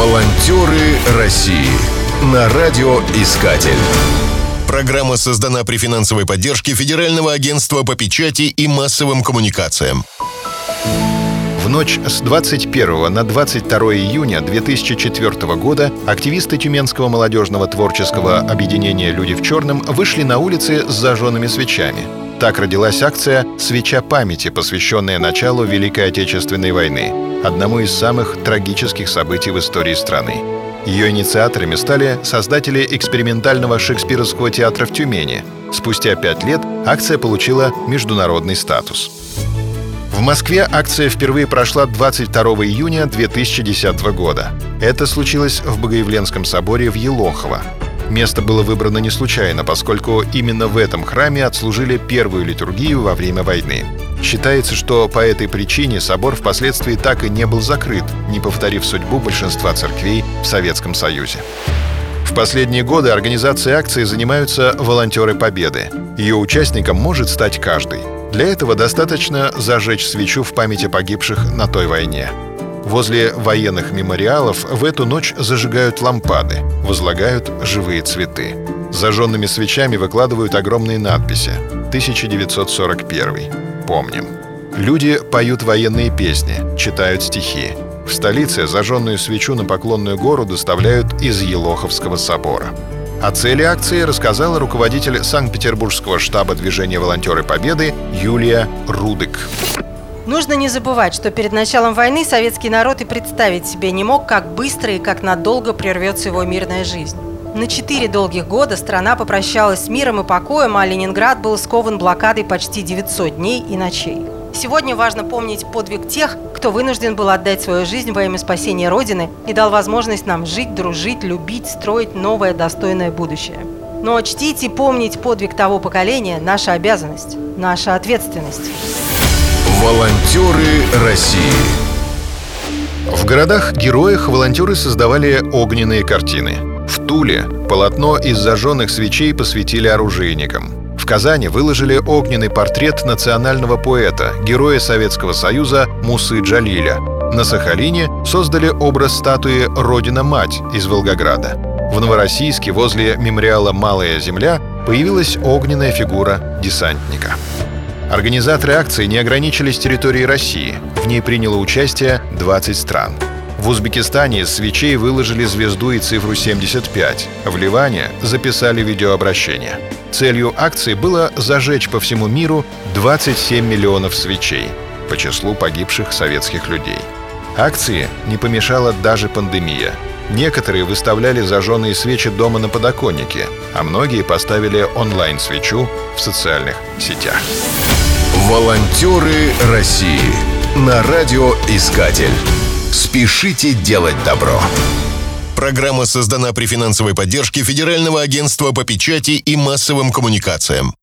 Волонтеры России на радиоискатель. Программа создана при финансовой поддержке Федерального агентства по печати и массовым коммуникациям. В ночь с 21 на 22 июня 2004 года активисты Тюменского молодежного творческого объединения «Люди в черном» вышли на улицы с зажженными свечами. Так родилась акция «Свеча памяти», посвященная началу Великой Отечественной войны, одному из самых трагических событий в истории страны. Ее инициаторами стали создатели экспериментального шекспировского театра в Тюмени. Спустя пять лет акция получила международный статус. В Москве акция впервые прошла 22 июня 2010 года. Это случилось в Богоявленском соборе в Елохово. Место было выбрано не случайно, поскольку именно в этом храме отслужили первую литургию во время войны. Считается, что по этой причине собор впоследствии так и не был закрыт, не повторив судьбу большинства церквей в Советском Союзе. В последние годы организацией акции занимаются волонтеры Победы. Ее участником может стать каждый. Для этого достаточно зажечь свечу в память о погибших на той войне. Возле военных мемориалов в эту ночь зажигают лампады, возлагают живые цветы. Зажженными свечами выкладывают огромные надписи. 1941. Помним. Люди поют военные песни, читают стихи. В столице зажженную свечу на Поклонную гору доставляют из Елоховского собора. О цели акции рассказала руководитель Санкт-Петербургского штаба движения «Волонтеры Победы» Юлия Рудык. Нужно не забывать, что перед началом войны советский народ и представить себе не мог, как быстро и как надолго прервется его мирная жизнь. На четыре долгих года страна попрощалась с миром и покоем, а Ленинград был скован блокадой почти 900 дней и ночей. Сегодня важно помнить подвиг тех, кто вынужден был отдать свою жизнь во имя спасения Родины и дал возможность нам жить, дружить, любить, строить новое достойное будущее. Но чтить и помнить подвиг того поколения – наша обязанность, наша ответственность. Волонтеры России В городах-героях волонтеры создавали огненные картины. Туле полотно из зажженных свечей посвятили оружейникам. В Казани выложили огненный портрет национального поэта, героя Советского Союза Мусы Джалиля. На Сахалине создали образ статуи «Родина-мать» из Волгограда. В Новороссийске возле мемориала «Малая земля» появилась огненная фигура десантника. Организаторы акции не ограничились территорией России. В ней приняло участие 20 стран. В Узбекистане из свечей выложили звезду и цифру 75. В Ливане записали видеообращение. Целью акции было зажечь по всему миру 27 миллионов свечей по числу погибших советских людей. Акции не помешала даже пандемия. Некоторые выставляли зажженные свечи дома на подоконнике, а многие поставили онлайн-свечу в социальных сетях. Волонтеры России на радиоискатель. Спешите делать добро. Программа создана при финансовой поддержке Федерального агентства по печати и массовым коммуникациям.